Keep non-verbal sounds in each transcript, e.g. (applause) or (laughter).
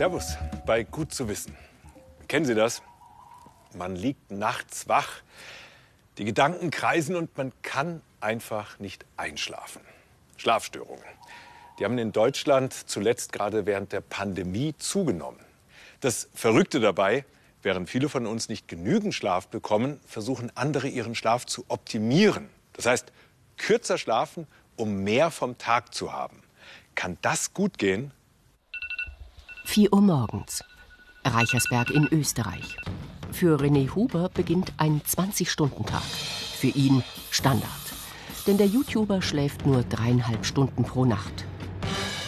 Servus bei Gut zu wissen. Kennen Sie das? Man liegt nachts wach, die Gedanken kreisen und man kann einfach nicht einschlafen. Schlafstörungen. Die haben in Deutschland zuletzt gerade während der Pandemie zugenommen. Das Verrückte dabei, während viele von uns nicht genügend Schlaf bekommen, versuchen andere ihren Schlaf zu optimieren. Das heißt, kürzer schlafen, um mehr vom Tag zu haben. Kann das gut gehen? 4 Uhr morgens. Reichersberg in Österreich. Für René Huber beginnt ein 20-Stunden-Tag. Für ihn Standard. Denn der YouTuber schläft nur dreieinhalb Stunden pro Nacht.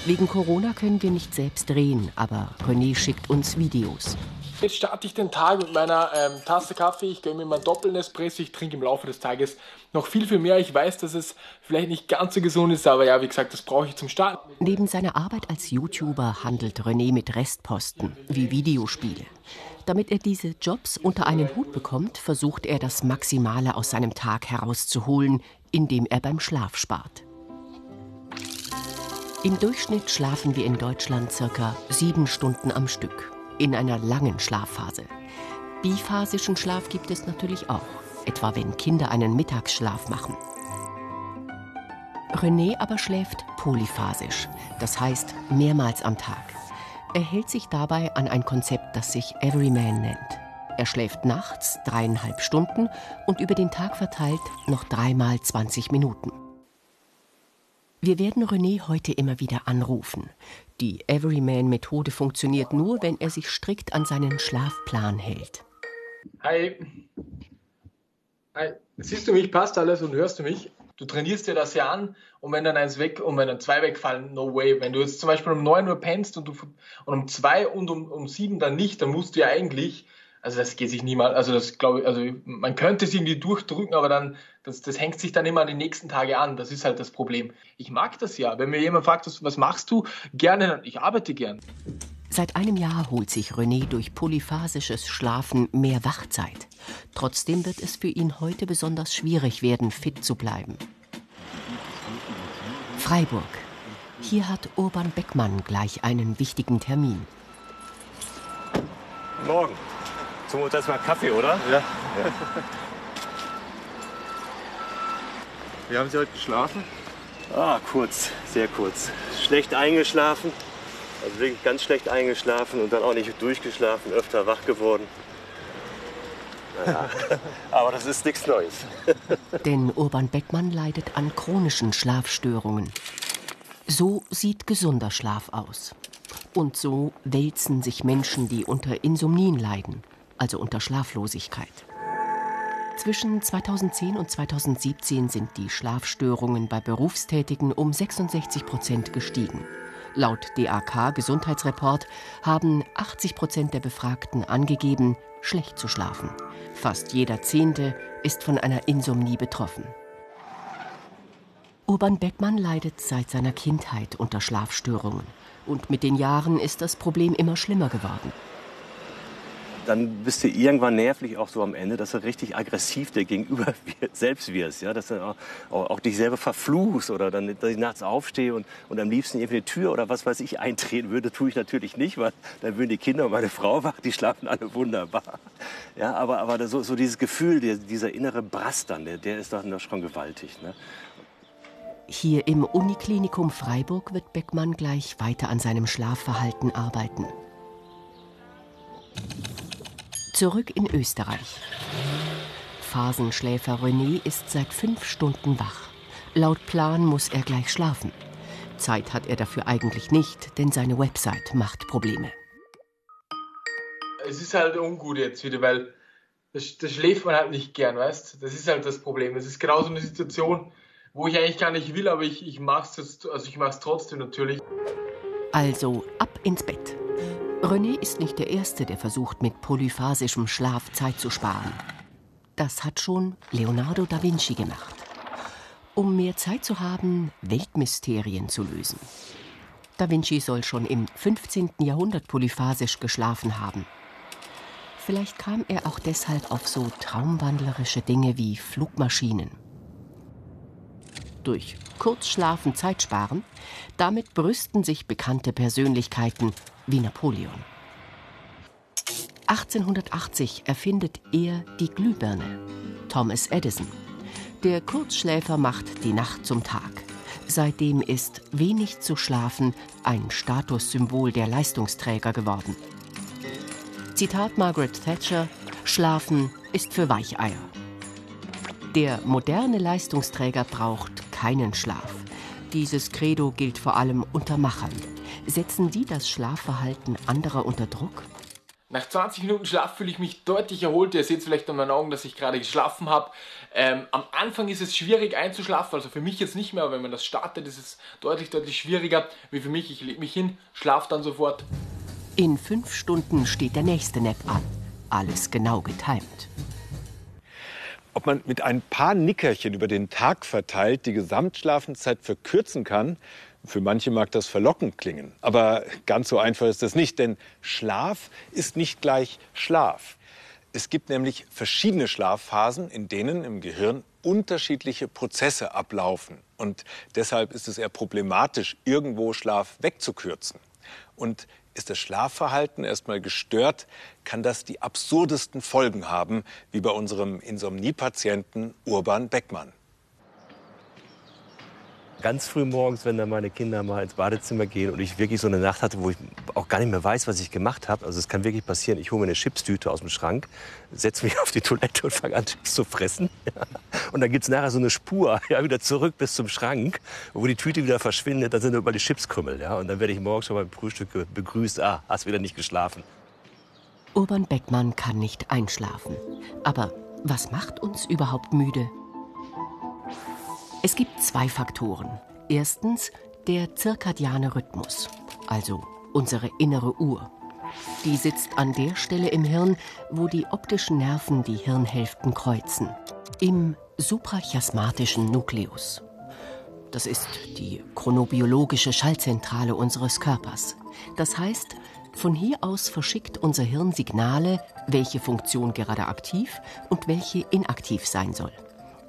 Wegen Corona können wir nicht selbst drehen, aber René schickt uns Videos. Jetzt starte ich den Tag mit meiner ähm, Tasse Kaffee. Ich gönne mir meinen Doppel-Nespresso. Ich trinke im Laufe des Tages noch viel, viel mehr. Ich weiß, dass es vielleicht nicht ganz so gesund ist, aber ja, wie gesagt, das brauche ich zum Starten. Neben seiner Arbeit als YouTuber handelt René mit Restposten, wie Videospiele. Damit er diese Jobs unter einen Hut bekommt, versucht er das Maximale aus seinem Tag herauszuholen, indem er beim Schlaf spart. Im Durchschnitt schlafen wir in Deutschland circa sieben Stunden am Stück, in einer langen Schlafphase. Biphasischen Schlaf gibt es natürlich auch, etwa wenn Kinder einen Mittagsschlaf machen. René aber schläft polyphasisch, das heißt mehrmals am Tag. Er hält sich dabei an ein Konzept, das sich Everyman nennt. Er schläft nachts dreieinhalb Stunden und über den Tag verteilt noch dreimal 20 Minuten. Wir werden René heute immer wieder anrufen. Die Everyman-Methode funktioniert nur, wenn er sich strikt an seinen Schlafplan hält. Hi. Hi. Siehst du mich? Passt alles und hörst du mich? Du trainierst dir das ja an und wenn dann eins weg und wenn dann zwei wegfallen, no way. Wenn du jetzt zum Beispiel um 9 Uhr pennst und, du, und um 2 und um, um 7 dann nicht, dann musst du ja eigentlich, also das geht sich niemals, also das glaube ich, also man könnte es irgendwie durchdrücken, aber dann, das, das hängt sich dann immer an die nächsten Tage an. Das ist halt das Problem. Ich mag das ja. Wenn mir jemand fragt, was, was machst du? Gerne, ich arbeite gern. Seit einem Jahr holt sich René durch polyphasisches Schlafen mehr Wachzeit. Trotzdem wird es für ihn heute besonders schwierig werden, fit zu bleiben. Freiburg. Hier hat Urban Beckmann gleich einen wichtigen Termin. Morgen. Zum uns erstmal Kaffee, oder? Ja. ja. Wie haben Sie heute geschlafen? Ah, kurz, sehr kurz. Schlecht eingeschlafen, also wirklich ganz schlecht eingeschlafen und dann auch nicht durchgeschlafen, öfter wach geworden. Naja, (laughs) aber das ist nichts Neues. (laughs) Denn Urban Beckmann leidet an chronischen Schlafstörungen. So sieht gesunder Schlaf aus. Und so wälzen sich Menschen, die unter Insomnien leiden, also unter Schlaflosigkeit. Zwischen 2010 und 2017 sind die Schlafstörungen bei Berufstätigen um 66 Prozent gestiegen. Laut DAK Gesundheitsreport haben 80 Prozent der Befragten angegeben, schlecht zu schlafen. Fast jeder Zehnte ist von einer Insomnie betroffen. Urban Beckmann leidet seit seiner Kindheit unter Schlafstörungen. Und mit den Jahren ist das Problem immer schlimmer geworden dann bist du irgendwann nervlich auch so am Ende, dass du richtig aggressiv dir gegenüber (laughs) selbst wirst, ja, dass du auch, auch, auch dich selber verfluchst oder dann, dass ich nachts aufstehe und, und am liebsten irgendwie eine Tür oder was weiß ich eintreten würde, tue ich natürlich nicht, weil dann würden die Kinder und meine Frau wach, die schlafen alle wunderbar. Ja, aber, aber so, so dieses Gefühl, der, dieser innere Brass dann, der, der ist doch schon gewaltig. Ne? Hier im Uniklinikum Freiburg wird Beckmann gleich weiter an seinem Schlafverhalten arbeiten. Zurück in Österreich. Phasenschläfer René ist seit fünf Stunden wach. Laut Plan muss er gleich schlafen. Zeit hat er dafür eigentlich nicht, denn seine Website macht Probleme. Es ist halt ungut jetzt wieder, weil das, das schläft man halt nicht gern, weißt Das ist halt das Problem. Es ist genau so eine Situation, wo ich eigentlich gar nicht will, aber ich, ich mach's jetzt, also ich mach's trotzdem natürlich. Also ab ins Bett. René ist nicht der Erste, der versucht, mit polyphasischem Schlaf Zeit zu sparen. Das hat schon Leonardo da Vinci gemacht. Um mehr Zeit zu haben, Weltmysterien zu lösen. Da Vinci soll schon im 15. Jahrhundert polyphasisch geschlafen haben. Vielleicht kam er auch deshalb auf so traumwandlerische Dinge wie Flugmaschinen. Durch Kurzschlafen Zeit sparen, damit brüsten sich bekannte Persönlichkeiten wie Napoleon. 1880 erfindet er die Glühbirne. Thomas Edison. Der Kurzschläfer macht die Nacht zum Tag. Seitdem ist wenig zu schlafen ein Statussymbol der Leistungsträger geworden. Zitat Margaret Thatcher: Schlafen ist für Weicheier. Der moderne Leistungsträger braucht keinen Schlaf. Dieses Credo gilt vor allem unter Machern. Setzen die das Schlafverhalten anderer unter Druck? Nach 20 Minuten Schlaf fühle ich mich deutlich erholt. Ihr seht vielleicht an meinen Augen, dass ich gerade geschlafen habe. Ähm, am Anfang ist es schwierig einzuschlafen, also für mich jetzt nicht mehr, aber wenn man das startet, ist es deutlich, deutlich schwieriger wie für mich. Ich lege mich hin, schlafe dann sofort. In fünf Stunden steht der nächste Nap an. Alles genau getimt. Ob man mit ein paar Nickerchen über den Tag verteilt die Gesamtschlafenszeit verkürzen kann, für manche mag das verlockend klingen. Aber ganz so einfach ist das nicht, denn Schlaf ist nicht gleich Schlaf. Es gibt nämlich verschiedene Schlafphasen, in denen im Gehirn unterschiedliche Prozesse ablaufen. Und deshalb ist es eher problematisch, irgendwo Schlaf wegzukürzen. Und ist das Schlafverhalten erstmal gestört, kann das die absurdesten Folgen haben, wie bei unserem Insomniepatienten Urban Beckmann ganz früh morgens, wenn dann meine Kinder mal ins Badezimmer gehen und ich wirklich so eine Nacht hatte, wo ich auch gar nicht mehr weiß, was ich gemacht habe. Also es kann wirklich passieren, ich hole mir eine Chipstüte aus dem Schrank, setze mich (laughs) auf die Toilette und fange an, Chips zu fressen. Und dann gibt es nachher so eine Spur (laughs) ja, wieder zurück bis zum Schrank, wo die Tüte wieder verschwindet. Dann sind überall die Chipskrümmel. Ja? Und dann werde ich morgens schon beim Frühstück begrüßt. Ah, hast wieder nicht geschlafen. Urban Beckmann kann nicht einschlafen. Aber was macht uns überhaupt müde? Es gibt zwei Faktoren. Erstens der zirkadiane Rhythmus, also unsere innere Uhr. Die sitzt an der Stelle im Hirn, wo die optischen Nerven die Hirnhälften kreuzen, im suprachiasmatischen Nukleus. Das ist die chronobiologische Schaltzentrale unseres Körpers. Das heißt, von hier aus verschickt unser Hirn Signale, welche Funktion gerade aktiv und welche inaktiv sein soll.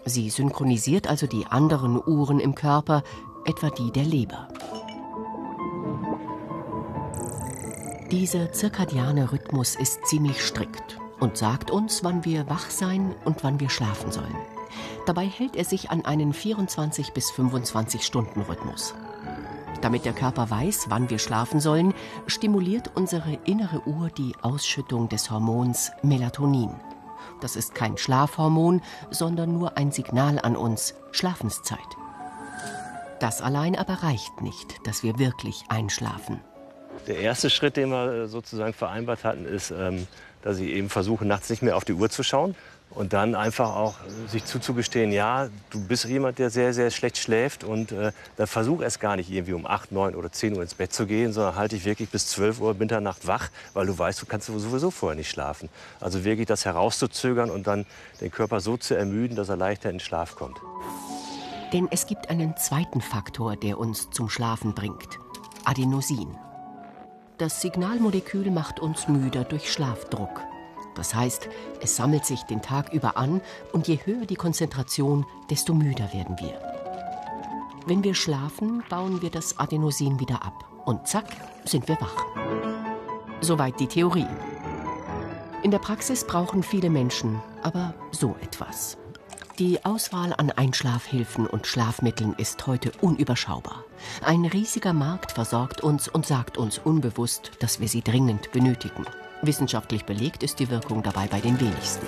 Sie synchronisiert also die anderen Uhren im Körper, etwa die der Leber. Dieser zirkadiane Rhythmus ist ziemlich strikt und sagt uns, wann wir wach sein und wann wir schlafen sollen. Dabei hält er sich an einen 24 bis 25 Stunden Rhythmus. Damit der Körper weiß, wann wir schlafen sollen, stimuliert unsere innere Uhr die Ausschüttung des Hormons Melatonin. Das ist kein Schlafhormon, sondern nur ein Signal an uns, Schlafenszeit. Das allein aber reicht nicht, dass wir wirklich einschlafen. Der erste Schritt, den wir sozusagen vereinbart hatten, ist, ähm, dass ich eben versuche, nachts nicht mehr auf die Uhr zu schauen, und dann einfach auch sich zuzugestehen, ja, du bist jemand, der sehr, sehr schlecht schläft und äh, dann versuch es gar nicht irgendwie um 8, 9 oder 10 Uhr ins Bett zu gehen, sondern halte dich wirklich bis 12 Uhr Mitternacht wach, weil du weißt, du kannst sowieso vorher nicht schlafen. Also wirklich das herauszuzögern und dann den Körper so zu ermüden, dass er leichter in Schlaf kommt. Denn es gibt einen zweiten Faktor, der uns zum Schlafen bringt. Adenosin. Das Signalmolekül macht uns müder durch Schlafdruck. Das heißt, es sammelt sich den Tag über an und je höher die Konzentration, desto müder werden wir. Wenn wir schlafen, bauen wir das Adenosin wieder ab und zack, sind wir wach. Soweit die Theorie. In der Praxis brauchen viele Menschen aber so etwas. Die Auswahl an Einschlafhilfen und Schlafmitteln ist heute unüberschaubar. Ein riesiger Markt versorgt uns und sagt uns unbewusst, dass wir sie dringend benötigen. Wissenschaftlich belegt ist die Wirkung dabei bei den wenigsten.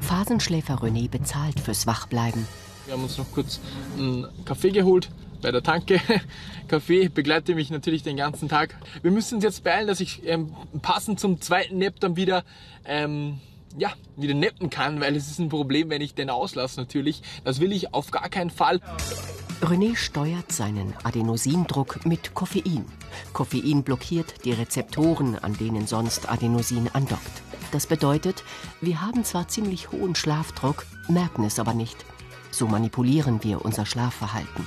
Phasenschläfer René bezahlt fürs Wachbleiben. Wir haben uns noch kurz einen Kaffee geholt bei der Tanke. (laughs) Kaffee begleitet mich natürlich den ganzen Tag. Wir müssen uns jetzt beeilen, dass ich ähm, passend zum zweiten Nap dann wieder ähm, ja, wieder neppen kann, weil es ist ein Problem, wenn ich den auslasse natürlich. Das will ich auf gar keinen Fall. René steuert seinen Adenosindruck mit Koffein. Koffein blockiert die Rezeptoren, an denen sonst Adenosin andockt. Das bedeutet, wir haben zwar ziemlich hohen Schlafdruck, merken es aber nicht. So manipulieren wir unser Schlafverhalten.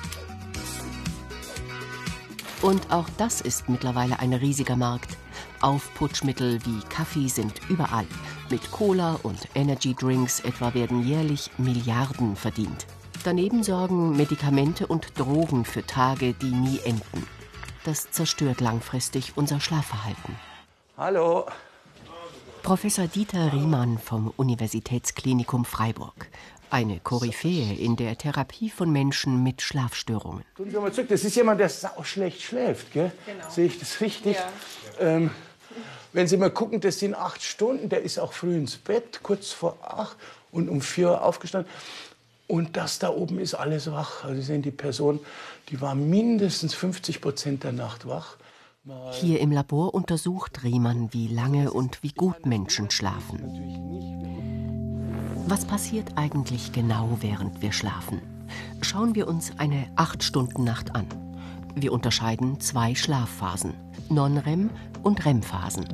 Und auch das ist mittlerweile ein riesiger Markt. Aufputschmittel wie Kaffee sind überall. Mit Cola und Energy Drinks etwa werden jährlich Milliarden verdient. Daneben sorgen Medikamente und Drogen für Tage, die nie enden. Das zerstört langfristig unser Schlafverhalten. Hallo. Professor Dieter Riemann vom Universitätsklinikum Freiburg. Eine Koryphäe in der Therapie von Menschen mit Schlafstörungen. Tun Sie mal zurück. Das ist jemand, der sau schlecht schläft, gell? Genau. Sehe ich das richtig? Ja. Ähm, wenn Sie mal gucken, das sind acht Stunden. Der ist auch früh ins Bett, kurz vor acht und um vier Uhr aufgestanden. Und das da oben ist alles wach. Also Sie sehen, die Person, die war mindestens 50 Prozent der Nacht wach. Hier im Labor untersucht Riemann, wie lange und wie gut Menschen schlafen. Was passiert eigentlich genau, während wir schlafen? Schauen wir uns eine 8-Stunden-Nacht an. Wir unterscheiden zwei Schlafphasen, Non-REM und REM-Phasen.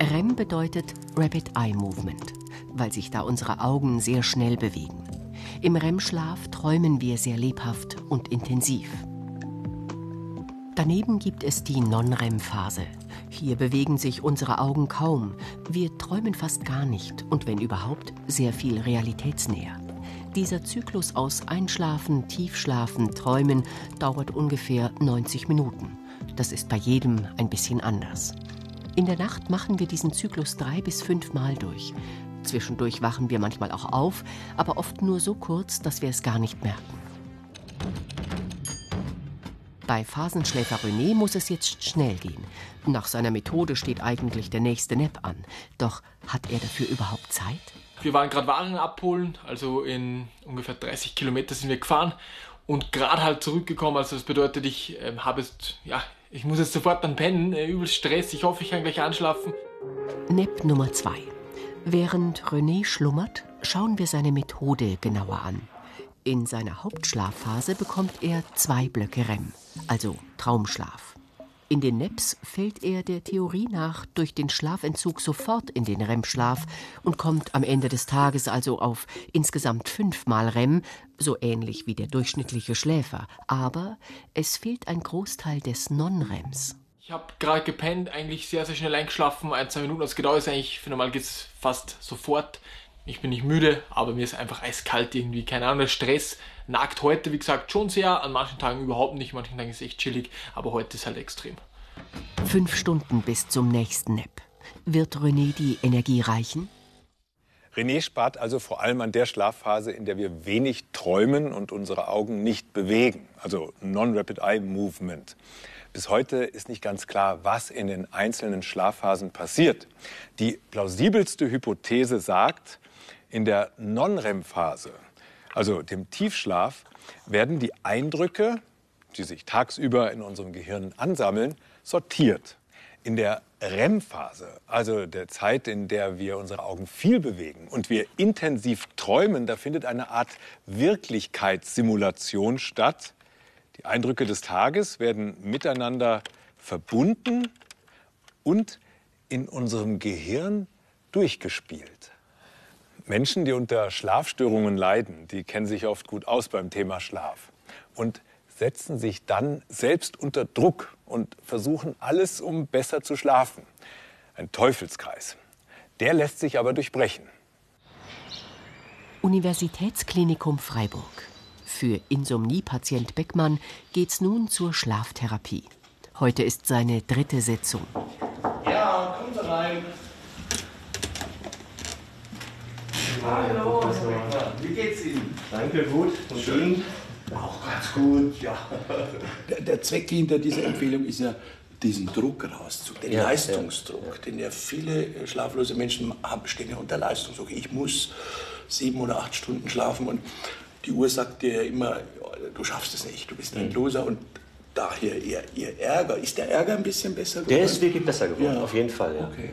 REM bedeutet Rapid Eye Movement, weil sich da unsere Augen sehr schnell bewegen. Im REM-Schlaf träumen wir sehr lebhaft und intensiv. Daneben gibt es die Non-REM-Phase. Hier bewegen sich unsere Augen kaum. Wir träumen fast gar nicht und wenn überhaupt, sehr viel realitätsnäher. Dieser Zyklus aus Einschlafen, Tiefschlafen, Träumen dauert ungefähr 90 Minuten. Das ist bei jedem ein bisschen anders. In der Nacht machen wir diesen Zyklus drei bis fünf Mal durch. Zwischendurch wachen wir manchmal auch auf, aber oft nur so kurz, dass wir es gar nicht merken. Bei Phasenschläfer René muss es jetzt schnell gehen. Nach seiner Methode steht eigentlich der nächste Nap an. Doch hat er dafür überhaupt Zeit? Wir waren gerade Waren abholen, also in ungefähr 30 Kilometer sind wir gefahren und gerade halt zurückgekommen. Also das bedeutet, ich äh, habe jetzt, ja, ich muss jetzt sofort dann pennen, äh, übel Stress. Ich hoffe, ich kann gleich anschlafen. Nap Nummer zwei. Während René schlummert, schauen wir seine Methode genauer an. In seiner Hauptschlafphase bekommt er zwei Blöcke REM, also Traumschlaf. In den NEPs fällt er der Theorie nach durch den Schlafentzug sofort in den REM-Schlaf und kommt am Ende des Tages also auf insgesamt fünfmal REM, so ähnlich wie der durchschnittliche Schläfer. Aber es fehlt ein Großteil des Non-REMs. Ich habe gerade gepennt, eigentlich sehr, sehr schnell eingeschlafen, ein, zwei Minuten. Das genau ist eigentlich, für normal geht es fast sofort. Ich bin nicht müde, aber mir ist einfach eiskalt irgendwie. Keine Ahnung, der Stress nagt heute, wie gesagt, schon sehr. An manchen Tagen überhaupt nicht. Manchen Tagen ist es echt chillig. Aber heute ist halt extrem. Fünf Stunden bis zum nächsten Nap. Wird René die Energie reichen? René spart also vor allem an der Schlafphase, in der wir wenig träumen und unsere Augen nicht bewegen, also Non-Rapid Eye Movement. Bis heute ist nicht ganz klar, was in den einzelnen Schlafphasen passiert. Die plausibelste Hypothese sagt, in der Non-REM-Phase, also dem Tiefschlaf, werden die Eindrücke, die sich tagsüber in unserem Gehirn ansammeln, sortiert. In der REM-Phase, also der Zeit, in der wir unsere Augen viel bewegen und wir intensiv träumen, da findet eine Art Wirklichkeitssimulation statt. Die Eindrücke des Tages werden miteinander verbunden und in unserem Gehirn durchgespielt. Menschen, die unter Schlafstörungen leiden, die kennen sich oft gut aus beim Thema Schlaf und setzen sich dann selbst unter Druck und versuchen alles, um besser zu schlafen. Ein Teufelskreis. Der lässt sich aber durchbrechen. Universitätsklinikum Freiburg. Für Insomniepatient Beckmann geht's nun zur Schlaftherapie. Heute ist seine dritte Sitzung. Ja, kommen Sie rein. Hallo. Wie geht's Ihnen? Danke, gut. Und schön. Auch ganz gut, ja. Der, der, Zweck hinter dieser Empfehlung ist ja, diesen Druck rauszukriegen, den ja, Leistungsdruck, ja. den ja viele äh, schlaflose Menschen haben, stehen ja unter Leistungsdruck. Ich muss sieben oder acht Stunden schlafen und die Uhr sagt dir ja immer, du schaffst es nicht, du bist ein mhm. Loser und daher ihr, ihr Ärger. Ist der Ärger ein bisschen besser geworden? Der ist wirklich besser geworden, ja. auf jeden Fall. Ja. Okay.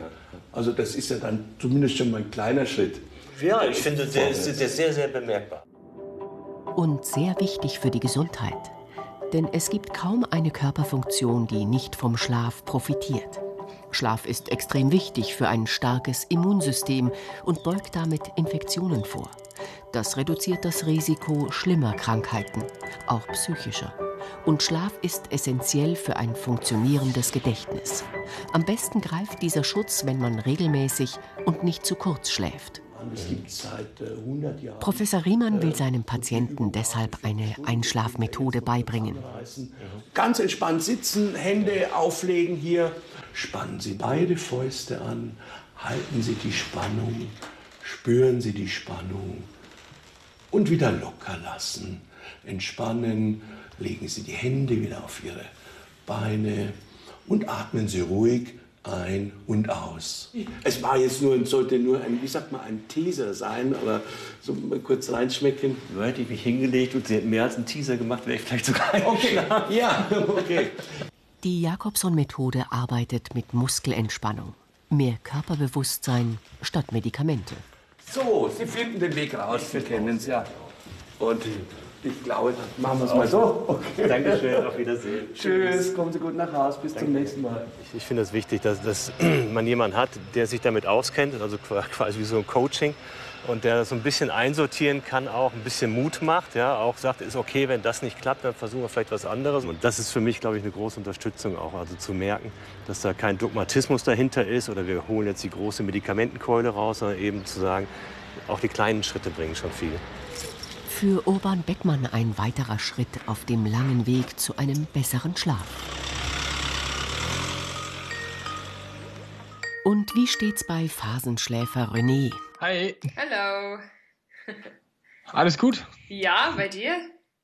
Also das ist ja dann zumindest schon mal ein kleiner Schritt. Ja, ich finde, der ist, der ist sehr, sehr bemerkbar. Und sehr wichtig für die Gesundheit. Denn es gibt kaum eine Körperfunktion, die nicht vom Schlaf profitiert. Schlaf ist extrem wichtig für ein starkes Immunsystem und beugt damit Infektionen vor. Das reduziert das Risiko schlimmer Krankheiten, auch psychischer. Und Schlaf ist essentiell für ein funktionierendes Gedächtnis. Am besten greift dieser Schutz, wenn man regelmäßig und nicht zu kurz schläft. Es gibt seit 100 Jahren. Professor Riemann will seinem Patienten deshalb eine Einschlafmethode beibringen. Ganz entspannt sitzen, Hände auflegen hier. Spannen Sie beide Fäuste an, halten Sie die Spannung, spüren Sie die Spannung und wieder locker lassen. Entspannen, legen Sie die Hände wieder auf Ihre Beine und atmen Sie ruhig ein und aus. Es war jetzt nur, sollte nur ein, wie sagt man, ein Teaser sein, aber so mal kurz reinschmecken. Nur hätte ich mich hingelegt und sie hätten mehr als einen Teaser gemacht, wäre ich vielleicht sogar (laughs) Okay, ja, okay. Die Jakobson-Methode arbeitet mit Muskelentspannung. Mehr Körperbewusstsein statt Medikamente. So, Sie finden den Weg raus, wir kennen es ja. Und ich glaube, dann machen wir es mal so. Okay. Dankeschön, auf Wiedersehen. Tschüss, kommen Sie gut nach Hause, bis zum nächsten Mal. Ich, ich finde es das wichtig, dass, dass (clears throat) man jemanden hat, der sich damit auskennt, also quasi wie so ein Coaching und der das so ein bisschen einsortieren kann, auch ein bisschen Mut macht, ja, auch sagt, ist okay, wenn das nicht klappt, dann versuchen wir vielleicht was anderes. Und das ist für mich, glaube ich, eine große Unterstützung auch, also zu merken, dass da kein Dogmatismus dahinter ist oder wir holen jetzt die große Medikamentenkeule raus, sondern eben zu sagen, auch die kleinen Schritte bringen schon viel. Für Urban Beckmann ein weiterer Schritt auf dem langen Weg zu einem besseren Schlaf. Und wie steht's bei Phasenschläfer René? Hi, Hallo. alles gut? Ja, bei dir?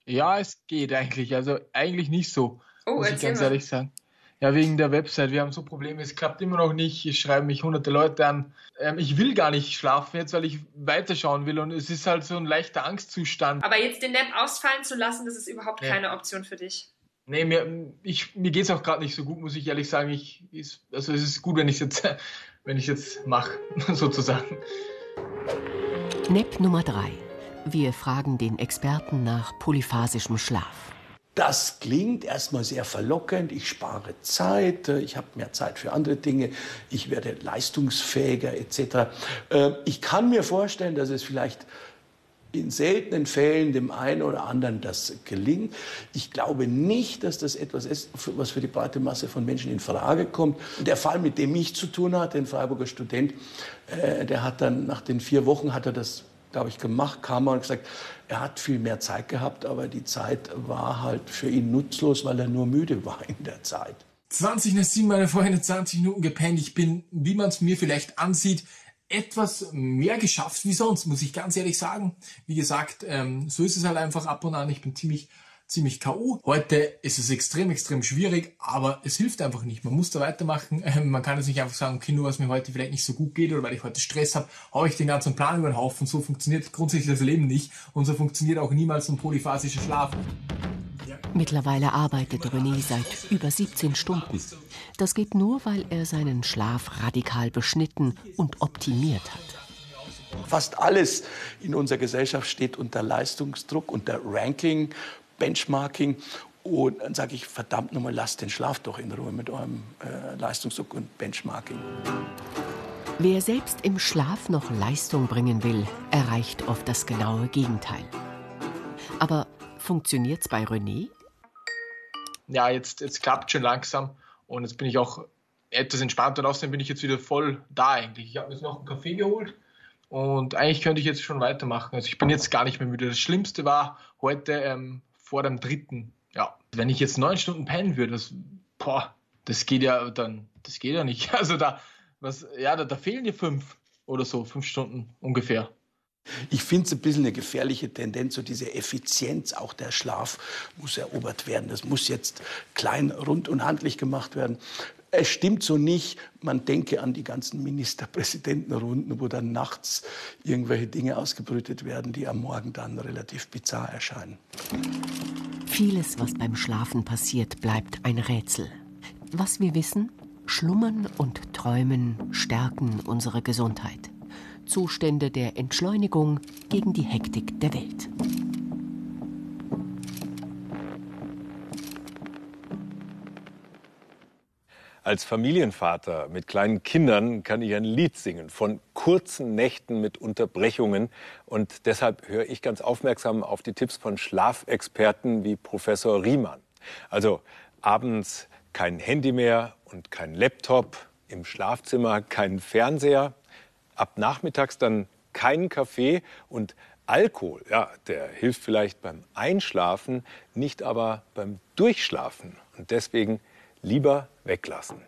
Ja, es geht eigentlich. Also eigentlich nicht so, Oh, muss ich ganz mal. ehrlich sagen. Ja, wegen der Website. Wir haben so Probleme, es klappt immer noch nicht. Es schreiben mich hunderte Leute an. Ähm, ich will gar nicht schlafen jetzt, weil ich weiterschauen will. Und es ist halt so ein leichter Angstzustand. Aber jetzt den Nap ausfallen zu lassen, das ist überhaupt Ja. keine Option für dich. Nee, mir, ich, mir geht's auch gerade nicht so gut, muss ich ehrlich sagen. Ich, also es ist gut, wenn ich jetzt, (laughs) wenn ich jetzt mache, (laughs) sozusagen. NEP Nummer 3. Wir fragen den Experten nach polyphasischem Schlaf. Das klingt erstmal sehr verlockend. Ich spare Zeit, ich habe mehr Zeit für andere Dinge, ich werde leistungsfähiger etc. Äh, Ich kann mir vorstellen, dass es vielleicht in seltenen Fällen dem einen oder anderen das gelingt. Ich glaube nicht, dass das etwas ist, was für die breite Masse von Menschen in Frage kommt. Der Fall, mit dem ich zu tun hatte, ein Freiburger Student, äh, der hat dann nach den vier Wochen hat er das, glaube ich, gemacht, kam und gesagt, er hat viel mehr Zeit gehabt, aber die Zeit war halt für ihn nutzlos, weil er nur müde war in der Zeit. 20 nach 7, meine Freunde, 20 Minuten gepennt. Ich bin, wie man es mir vielleicht ansieht, etwas mehr geschafft wie sonst, muss ich ganz ehrlich sagen. Wie gesagt, ähm, so ist es halt einfach ab und an. Ich bin ziemlich, ziemlich K.O. Heute ist es extrem, extrem schwierig, aber es hilft einfach nicht. Man muss da weitermachen. Ähm, (laughs) man kann jetzt nicht einfach sagen, okay, nur was mir heute vielleicht nicht so gut geht oder weil ich heute Stress habe, haue ich den ganzen Plan über den Haufen. So funktioniert grundsätzlich das Leben nicht und so funktioniert auch niemals ein polyphasischer Schlaf. Mittlerweile arbeitet René seit über 17 Stunden. Das geht nur, weil er seinen Schlaf radikal beschnitten und optimiert hat. Fast alles in unserer Gesellschaft steht unter Leistungsdruck, unter Ranking, Benchmarking. Und dann sage ich, verdammt nochmal, lasst den Schlaf doch in Ruhe mit eurem äh, Leistungsdruck und Benchmarking. Wer selbst im Schlaf noch Leistung bringen will, erreicht oft das genaue Gegenteil. Aber funktioniert's bei René? Ja, jetzt, jetzt klappt schon langsam. Und jetzt bin ich auch etwas entspannter. Und außerdem bin ich jetzt wieder voll da eigentlich. Ich habe jetzt noch einen Kaffee geholt. Und eigentlich könnte ich jetzt schon weitermachen. Also ich bin jetzt gar nicht mehr müde. Das Schlimmste war heute ähm, vor dem dritten. Ja, wenn ich jetzt neun Stunden pennen würde, das, boah, das geht ja dann, das geht ja nicht. (laughs) Also da, was, ja, da, da fehlen dir fünf oder so, fünf Stunden ungefähr. Ich finde es ein bisschen eine gefährliche Tendenz, so diese Effizienz, auch der Schlaf muss erobert werden. Das muss jetzt klein, rund und handlich gemacht werden. Es stimmt so nicht. Man denke an die ganzen Ministerpräsidentenrunden, wo dann nachts irgendwelche Dinge ausgebrütet werden, die am Morgen dann relativ bizarr erscheinen. Vieles, was beim Schlafen passiert, bleibt ein Rätsel. Was wir wissen, Schlummern und Träumen stärken unsere Gesundheit. Zustände der Entschleunigung gegen die Hektik der Welt. Als Familienvater mit kleinen Kindern kann ich ein Lied singen von kurzen Nächten mit Unterbrechungen. Und deshalb höre ich ganz aufmerksam auf die Tipps von Schlafexperten wie Professor Riemann. Also abends kein Handy mehr und kein Laptop, im Schlafzimmer kein Fernseher, ab nachmittags dann keinen Kaffee und Alkohol, ja, der hilft vielleicht beim Einschlafen, nicht aber beim Durchschlafen. Und deswegen lieber weglassen.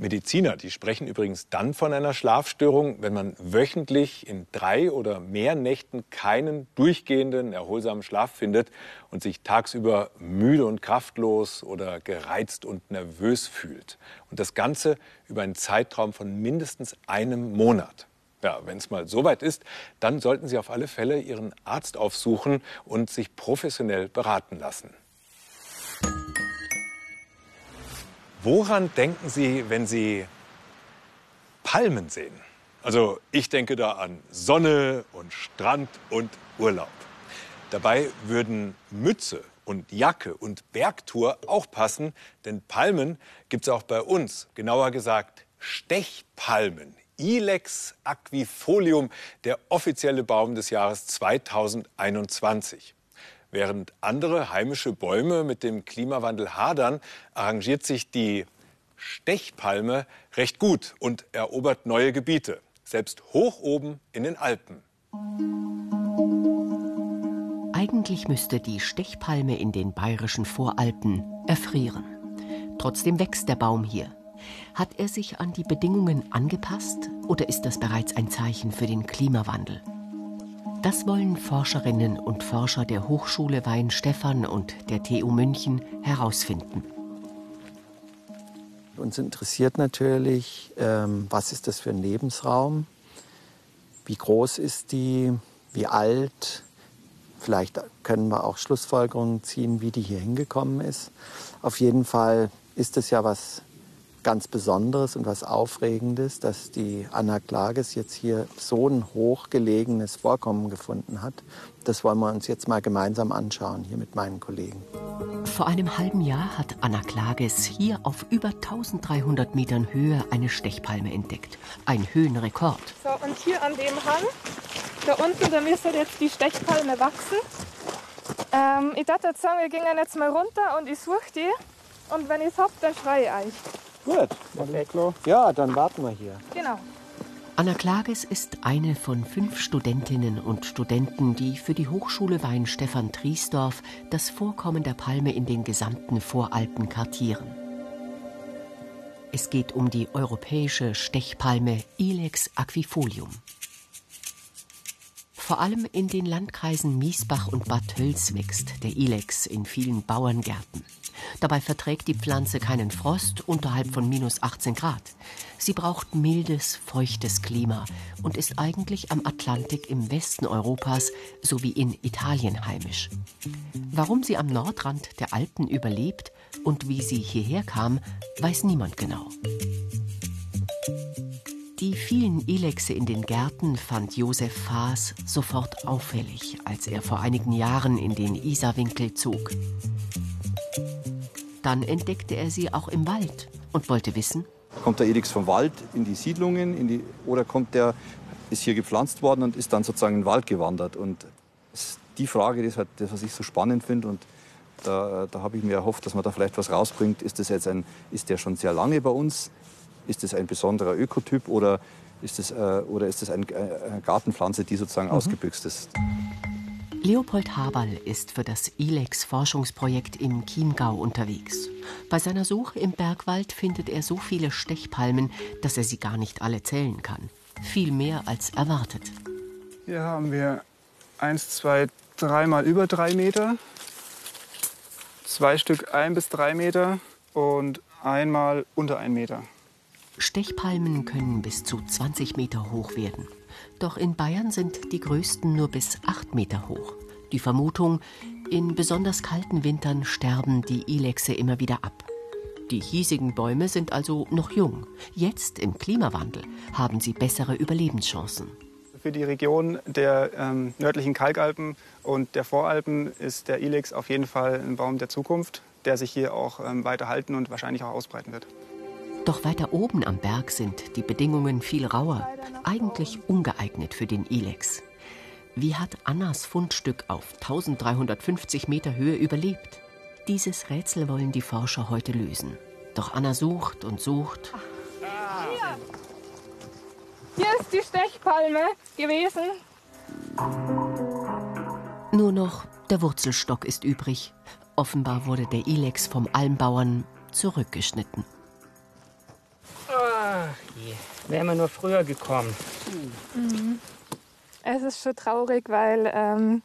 Mediziner, die sprechen übrigens dann von einer Schlafstörung, wenn man wöchentlich in drei oder mehr Nächten keinen durchgehenden, erholsamen Schlaf findet und sich tagsüber müde und kraftlos oder gereizt und nervös fühlt. Und das Ganze über einen Zeitraum von mindestens einem Monat. Ja, wenn es mal soweit ist, dann sollten Sie auf alle Fälle Ihren Arzt aufsuchen und sich professionell beraten lassen. Woran denken Sie, wenn Sie Palmen sehen? Also ich denke da an Sonne und Strand und Urlaub. Dabei würden Mütze und Jacke und Bergtour auch passen, denn Palmen gibt es auch bei uns. Genauer gesagt Stechpalmen. Ilex aquifolium, der offizielle Baum des Jahres 2021. Während andere heimische Bäume mit dem Klimawandel hadern, arrangiert sich die Stechpalme recht gut und erobert neue Gebiete, selbst hoch oben in den Alpen. Eigentlich müsste die Stechpalme in den bayerischen Voralpen erfrieren. Trotzdem wächst der Baum hier. Hat er sich an die Bedingungen angepasst oder ist das bereits ein Zeichen für den Klimawandel? Das wollen Forscherinnen und Forscher der Hochschule Weinstefan und der TU München herausfinden. Uns interessiert natürlich, ähm, was ist das für ein Lebensraum, wie groß ist die, wie alt, vielleicht können wir auch Schlussfolgerungen ziehen, wie die hier hingekommen ist. Auf jeden Fall ist es ja was ganz Besonderes und was Aufregendes, dass die Anna Klages jetzt hier so ein hochgelegenes Vorkommen gefunden hat. Das wollen wir uns jetzt mal gemeinsam anschauen, hier mit meinen Kollegen. Vor einem halben Jahr hat Anna Klages hier auf über 1300 Metern Höhe eine Stechpalme entdeckt. Ein Höhenrekord. So, und hier an dem Hang, da unten, da müsste jetzt die Stechpalme wachsen. Ähm, ich dachte jetzt sagen, wir gehen jetzt mal runter und ich suche die. Und wenn ich es habe, dann schreie ich euch. Gut. Ja, dann warten wir hier. Genau. Anna Klages ist eine von fünf Studentinnen und Studenten, die für die Hochschule Weinstefan Triesdorf das Vorkommen der Palme in den gesamten Voralpen kartieren. Es geht um die europäische Stechpalme Ilex aquifolium. Vor allem in den Landkreisen Miesbach und Bad Tölz wächst der Ilex in vielen Bauerngärten. Dabei verträgt die Pflanze keinen Frost unterhalb von minus 18 Grad. Sie braucht mildes, feuchtes Klima und ist eigentlich am Atlantik im Westen Europas sowie in Italien heimisch. Warum sie am Nordrand der Alpen überlebt und wie sie hierher kam, weiß niemand genau. Die vielen Ilexe in den Gärten fand Josef Faas sofort auffällig, als er vor einigen Jahren in den Isarwinkel zog. Dann entdeckte er sie auch im Wald und wollte wissen, Kommt der Ilex vom Wald in die Siedlungen in die, oder kommt der, ist hier gepflanzt worden und ist dann sozusagen in den Wald gewandert? Und die Frage, das, halt das was ich so spannend finde und da, da habe ich mir erhofft, dass man da vielleicht was rausbringt. Ist, das jetzt ein, ist der schon sehr lange bei uns? Ist das ein besonderer Ökotyp oder ist das, äh, oder ist das ein, äh, eine Gartenpflanze, die sozusagen mhm. ausgebüxt ist? Leopold Haberl ist für das ILEX-Forschungsprojekt im Chiemgau unterwegs. Bei seiner Suche im Bergwald findet er so viele Stechpalmen, dass er sie gar nicht alle zählen kann. Viel mehr als erwartet. Hier haben wir eins, zwei, dreimal über drei Meter, zwei Stück ein bis drei Meter und einmal unter ein Meter. Stechpalmen können bis zu 20 Meter hoch werden. Doch in Bayern sind die größten nur bis acht Meter hoch. Die Vermutung, in besonders kalten Wintern sterben die Ilexe immer wieder ab. Die hiesigen Bäume sind also noch jung. Jetzt im Klimawandel haben sie bessere Überlebenschancen. Für die Region der ähm, nördlichen Kalkalpen und der Voralpen ist der Ilex auf jeden Fall ein Baum der Zukunft, der sich hier auch ähm, weiter halten und wahrscheinlich auch ausbreiten wird. Doch weiter oben am Berg sind die Bedingungen viel rauer, eigentlich ungeeignet für den Ilex. Wie hat Annas Fundstück auf 1350 Meter Höhe überlebt? Dieses Rätsel wollen die Forscher heute lösen. Doch Anna sucht und sucht. Hier, Hier ist ist die Stechpalme gewesen. Nur noch der Wurzelstock ist übrig. Offenbar wurde der Ilex vom Almbauern zurückgeschnitten. Wären wir nur früher gekommen. Mhm. Es ist schon traurig, weil ähm,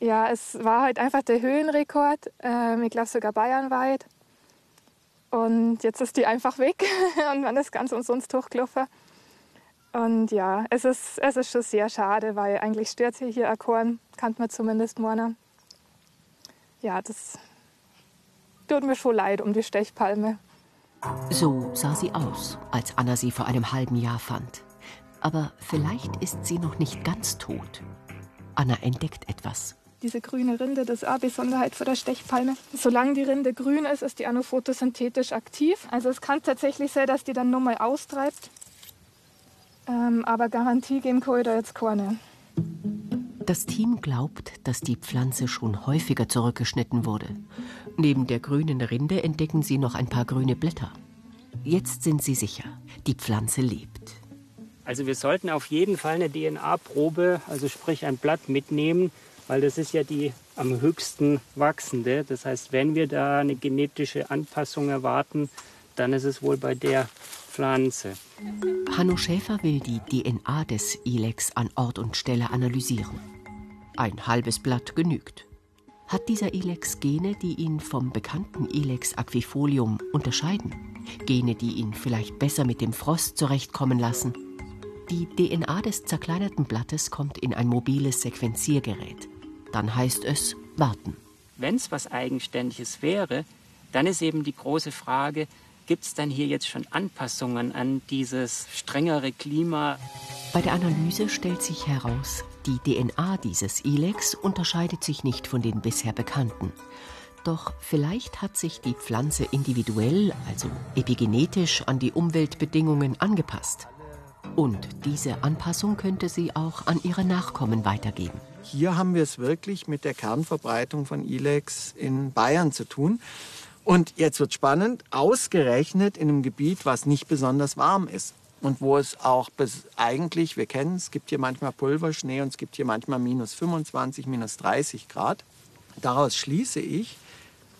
ja, es war halt einfach der Höhenrekord, ähm, ich glaube sogar bayernweit. Und jetzt ist die einfach weg (laughs) und man ist ganz umsonst hochgelaufen. Und ja, es ist, es ist schon sehr schade, weil eigentlich stört sich hier ein Korn, kann man zumindest meinen. Ja, das tut mir schon leid um die Stechpalme. So sah sie aus, als Anna sie vor einem halben Jahr fand. Aber vielleicht ist sie noch nicht ganz tot. Anna entdeckt etwas. Diese grüne Rinde, das ist eine Besonderheit von der Stechpalme. Solange die Rinde grün ist, ist die noch photosynthetisch aktiv. Also es kann tatsächlich sein, dass die dann nur mal austreibt. Ähm, aber Garantie geben kann ich da jetzt keine. Das Team glaubt, dass die Pflanze schon häufiger zurückgeschnitten wurde. Neben der grünen Rinde entdecken sie noch ein paar grüne Blätter. Jetzt sind sie sicher, die Pflanze lebt. Also wir sollten auf jeden Fall eine DNA-Probe, also sprich ein Blatt mitnehmen, weil das ist ja die am höchsten wachsende. Das heißt, wenn wir da eine genetische Anpassung erwarten, dann ist es wohl bei der Pflanze. Hanno Schäfer will die DNA des Ilex an Ort und Stelle analysieren. Ein halbes Blatt genügt. Hat dieser Ilex Gene, die ihn vom bekannten Ilex aquifolium unterscheiden? Gene, die ihn vielleicht besser mit dem Frost zurechtkommen lassen? Die DNA des zerkleinerten Blattes kommt in ein mobiles Sequenziergerät. Dann heißt es warten. Wenn es was Eigenständiges wäre, dann ist eben die große Frage, gibt es dann hier jetzt schon Anpassungen an dieses strengere Klima? Bei der Analyse stellt sich heraus, die DNA dieses Ilex unterscheidet sich nicht von den bisher bekannten. Doch vielleicht hat sich die Pflanze individuell, also epigenetisch, an die Umweltbedingungen angepasst. Und diese Anpassung könnte sie auch an ihre Nachkommen weitergeben. Hier haben wir es wirklich mit der Kernverbreitung von Ilex in Bayern zu tun. Und jetzt wird spannend, ausgerechnet in einem Gebiet, was nicht besonders warm ist. Und wo es auch bis eigentlich, wir kennen es, gibt hier manchmal Pulverschnee und es gibt hier manchmal minus 25, minus 30 Grad. Daraus schließe ich,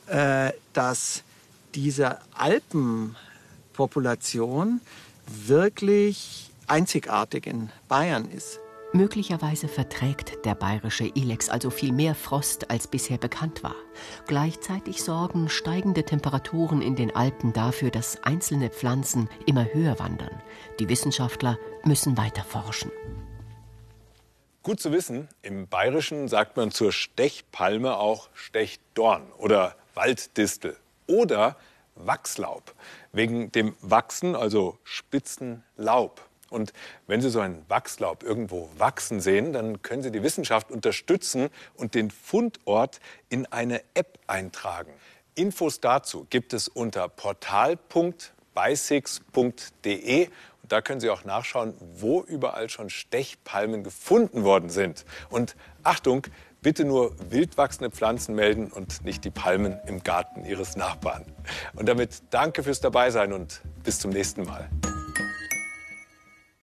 äh, dass diese Alpenpopulation wirklich einzigartig in Bayern ist. Möglicherweise verträgt der bayerische Ilex also viel mehr Frost, als bisher bekannt war. Gleichzeitig sorgen steigende Temperaturen in den Alpen dafür, dass einzelne Pflanzen immer höher wandern. Die Wissenschaftler müssen weiter forschen. Gut zu wissen, im Bayerischen sagt man zur Stechpalme auch Stechdorn oder Walddistel oder Wachslaub, wegen dem Wachsen, also spitzen Laub. Und wenn Sie so ein Wachslaub irgendwo wachsen sehen, dann können Sie die Wissenschaft unterstützen und den Fundort in eine App eintragen. Infos dazu gibt es unter portal.beisix.de. Und da können Sie auch nachschauen, wo überall schon Stechpalmen gefunden worden sind. Und Achtung, bitte nur wild wachsende Pflanzen melden und nicht die Palmen im Garten Ihres Nachbarn. Und damit danke fürs Dabeisein und bis zum nächsten Mal.